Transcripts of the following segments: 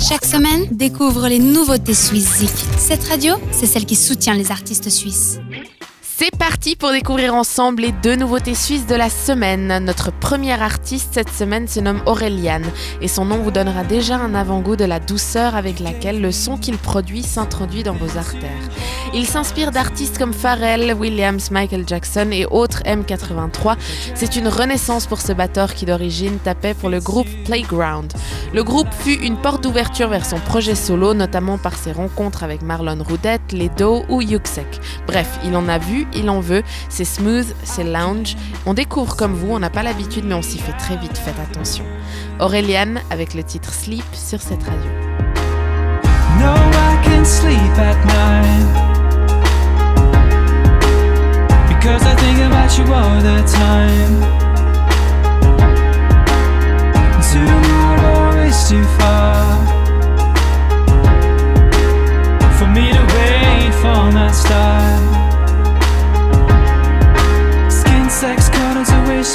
Chaque semaine, découvre les nouveautés suisses Cette radio, c'est celle qui soutient les artistes suisses. C'est parti pour découvrir ensemble les deux nouveautés suisses de la semaine. Notre première artiste cette semaine se nomme Aureliane et son nom vous donnera déjà un avant-goût de la douceur avec laquelle le son qu'il produit s'introduit dans vos artères. Il s'inspire d'artistes comme Pharrell, Williams, Michael Jackson et autres M83. C'est une renaissance pour ce batteur qui d'origine tapait pour le groupe Playground. Le groupe fut une porte d'ouverture vers son projet solo, notamment par ses rencontres avec Marlon Roudette, Ledo ou Yuxek. Bref, il en a vu il en veut. C'est smooth, c'est lounge. On découvre comme vous, on n'a pas l'habitude, mais on s'y fait très vite, faites attention. Auréliane avec le titre Sleep sur cette radio.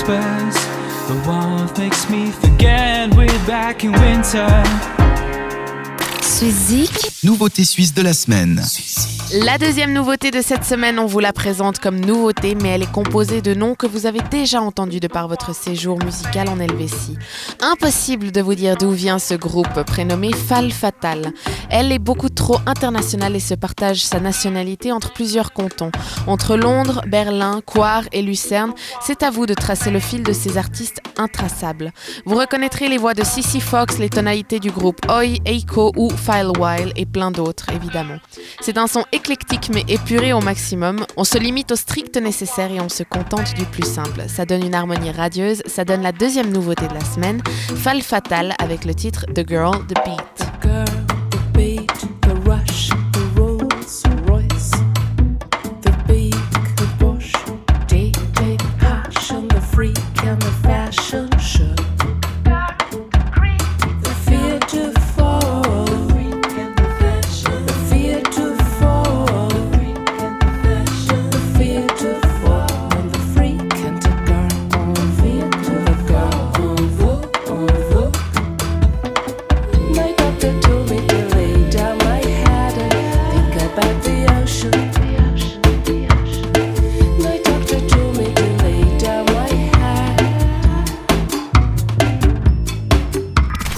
Whispers. The warmth makes me forget we're back in winter. Suizik. Nouveauté suisse de la semaine. La deuxième nouveauté de cette semaine, on vous la présente comme nouveauté, mais elle est composée de noms que vous avez déjà entendus de par votre séjour musical en Helvétie. Impossible de vous dire d'où vient ce groupe prénommé Fall Fatal. Elle est beaucoup trop internationale et se partage sa nationalité entre plusieurs cantons. Entre Londres, Berlin, Coire et Lucerne, c'est à vous de tracer le fil de ces artistes intraçables. Vous reconnaîtrez les voix de Sissy Fox, les tonalités du groupe Oi, Eiko ou Filewile et plein d'autres évidemment. C'est un son éclectique mais épuré au maximum. On se limite au strict nécessaire et on se contente du plus simple. Ça donne une harmonie radieuse, ça donne la deuxième nouveauté de la semaine, Fall Fatal avec le titre The Girl, The Beat.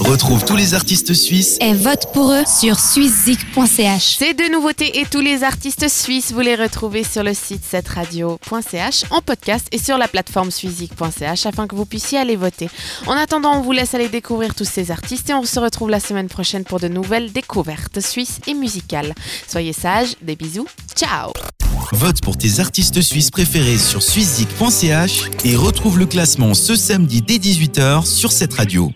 Retrouve tous les artistes suisses et vote pour eux sur suissezik.ch. Ces deux nouveautés et tous les artistes suisses, vous les retrouvez sur le site setradio.ch en podcast et sur la plateforme suissezik.ch afin que vous puissiez aller voter. En attendant, on vous laisse aller découvrir tous ces artistes et on se retrouve la semaine prochaine pour de nouvelles découvertes suisses et musicales. Soyez sages, des bisous, ciao Vote pour tes artistes suisses préférés sur suissezik.ch et retrouve le classement ce samedi dès 18h sur cette radio.